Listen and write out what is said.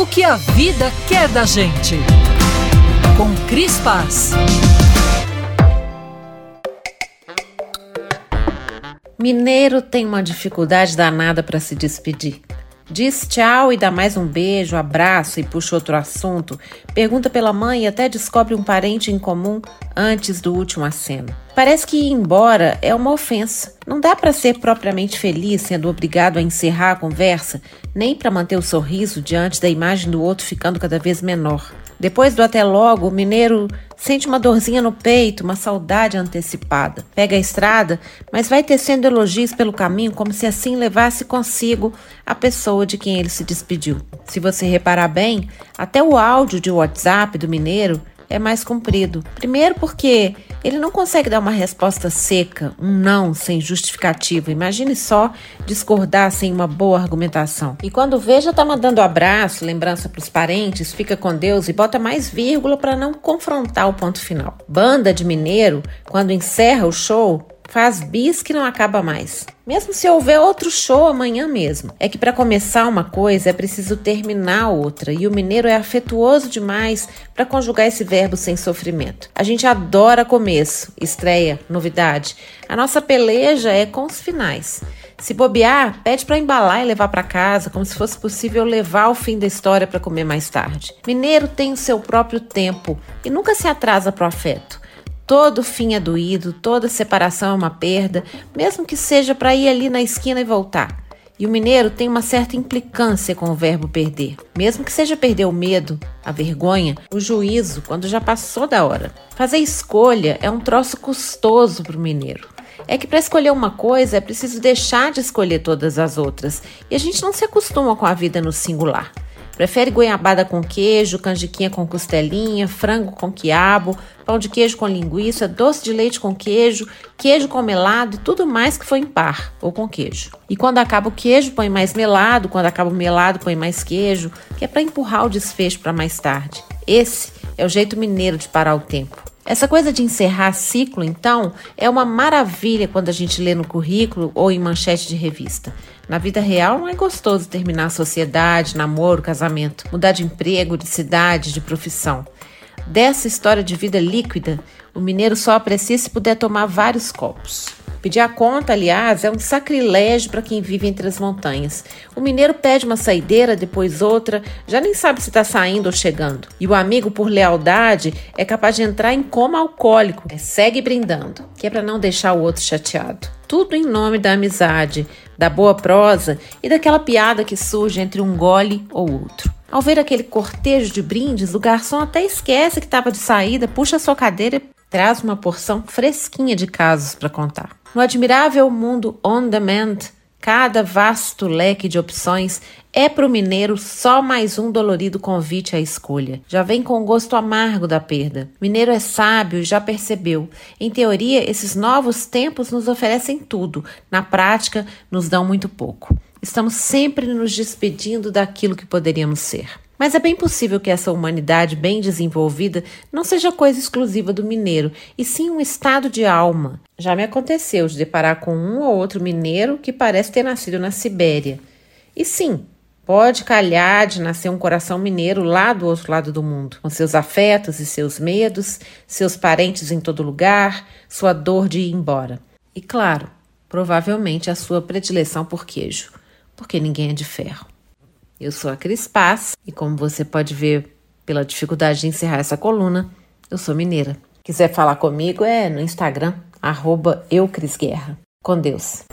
O que a vida quer da gente. Com Cris Paz. Mineiro tem uma dificuldade danada para se despedir. Diz tchau e dá mais um beijo, abraço e puxa outro assunto. Pergunta pela mãe e até descobre um parente em comum antes do último aceno. Parece que ir embora é uma ofensa. Não dá para ser propriamente feliz sendo obrigado a encerrar a conversa, nem para manter o sorriso diante da imagem do outro ficando cada vez menor. Depois do até logo, o mineiro sente uma dorzinha no peito, uma saudade antecipada. Pega a estrada, mas vai tecendo elogios pelo caminho como se assim levasse consigo a pessoa de quem ele se despediu. Se você reparar bem, até o áudio de WhatsApp do mineiro é mais comprido. Primeiro, porque ele não consegue dar uma resposta seca, um não sem justificativa. Imagine só discordar sem uma boa argumentação. E quando vê, já tá mandando abraço, lembrança para os parentes, fica com Deus e bota mais vírgula para não confrontar o ponto final. Banda de mineiro, quando encerra o show, faz bis que não acaba mais. Mesmo se houver outro show amanhã mesmo. É que para começar uma coisa é preciso terminar outra, e o mineiro é afetuoso demais para conjugar esse verbo sem sofrimento. A gente adora começo, estreia, novidade. A nossa peleja é com os finais. Se bobear, pede para embalar e levar para casa, como se fosse possível levar o fim da história para comer mais tarde. Mineiro tem o seu próprio tempo e nunca se atrasa pro afeto. Todo fim é doído, toda separação é uma perda, mesmo que seja para ir ali na esquina e voltar. E o mineiro tem uma certa implicância com o verbo perder, mesmo que seja perder o medo, a vergonha, o juízo, quando já passou da hora. Fazer escolha é um troço custoso para o mineiro. É que para escolher uma coisa é preciso deixar de escolher todas as outras, e a gente não se acostuma com a vida no singular. Prefere goiabada com queijo, canjiquinha com costelinha, frango com quiabo, pão de queijo com linguiça, doce de leite com queijo, queijo com melado e tudo mais que for em par ou com queijo. E quando acaba o queijo, põe mais melado, quando acaba o melado, põe mais queijo, que é para empurrar o desfecho para mais tarde. Esse é o jeito mineiro de parar o tempo. Essa coisa de encerrar ciclo, então, é uma maravilha quando a gente lê no currículo ou em manchete de revista. Na vida real, não é gostoso terminar a sociedade, namoro, casamento, mudar de emprego, de cidade, de profissão. Dessa história de vida líquida, o mineiro só aprecia se puder tomar vários copos. Pedir a conta, aliás, é um sacrilégio para quem vive entre as montanhas. O mineiro pede uma saideira, depois outra, já nem sabe se está saindo ou chegando. E o amigo, por lealdade, é capaz de entrar em coma alcoólico. É, segue brindando, que é para não deixar o outro chateado. Tudo em nome da amizade, da boa prosa e daquela piada que surge entre um gole ou outro. Ao ver aquele cortejo de brindes, o garçom até esquece que estava de saída, puxa sua cadeira traz uma porção fresquinha de casos para contar. No admirável mundo on demand, cada vasto leque de opções é para o mineiro só mais um dolorido convite à escolha. Já vem com o gosto amargo da perda. Mineiro é sábio e já percebeu. Em teoria, esses novos tempos nos oferecem tudo, na prática, nos dão muito pouco. Estamos sempre nos despedindo daquilo que poderíamos ser. Mas é bem possível que essa humanidade bem desenvolvida não seja coisa exclusiva do mineiro, e sim um estado de alma. Já me aconteceu de deparar com um ou outro mineiro que parece ter nascido na Sibéria. E sim, pode calhar de nascer um coração mineiro lá do outro lado do mundo, com seus afetos e seus medos, seus parentes em todo lugar, sua dor de ir embora. E claro, provavelmente a sua predileção por queijo, porque ninguém é de ferro. Eu sou a Cris Paz e como você pode ver pela dificuldade de encerrar essa coluna, eu sou mineira. Quiser falar comigo é no Instagram, eucrisguerra. Com Deus.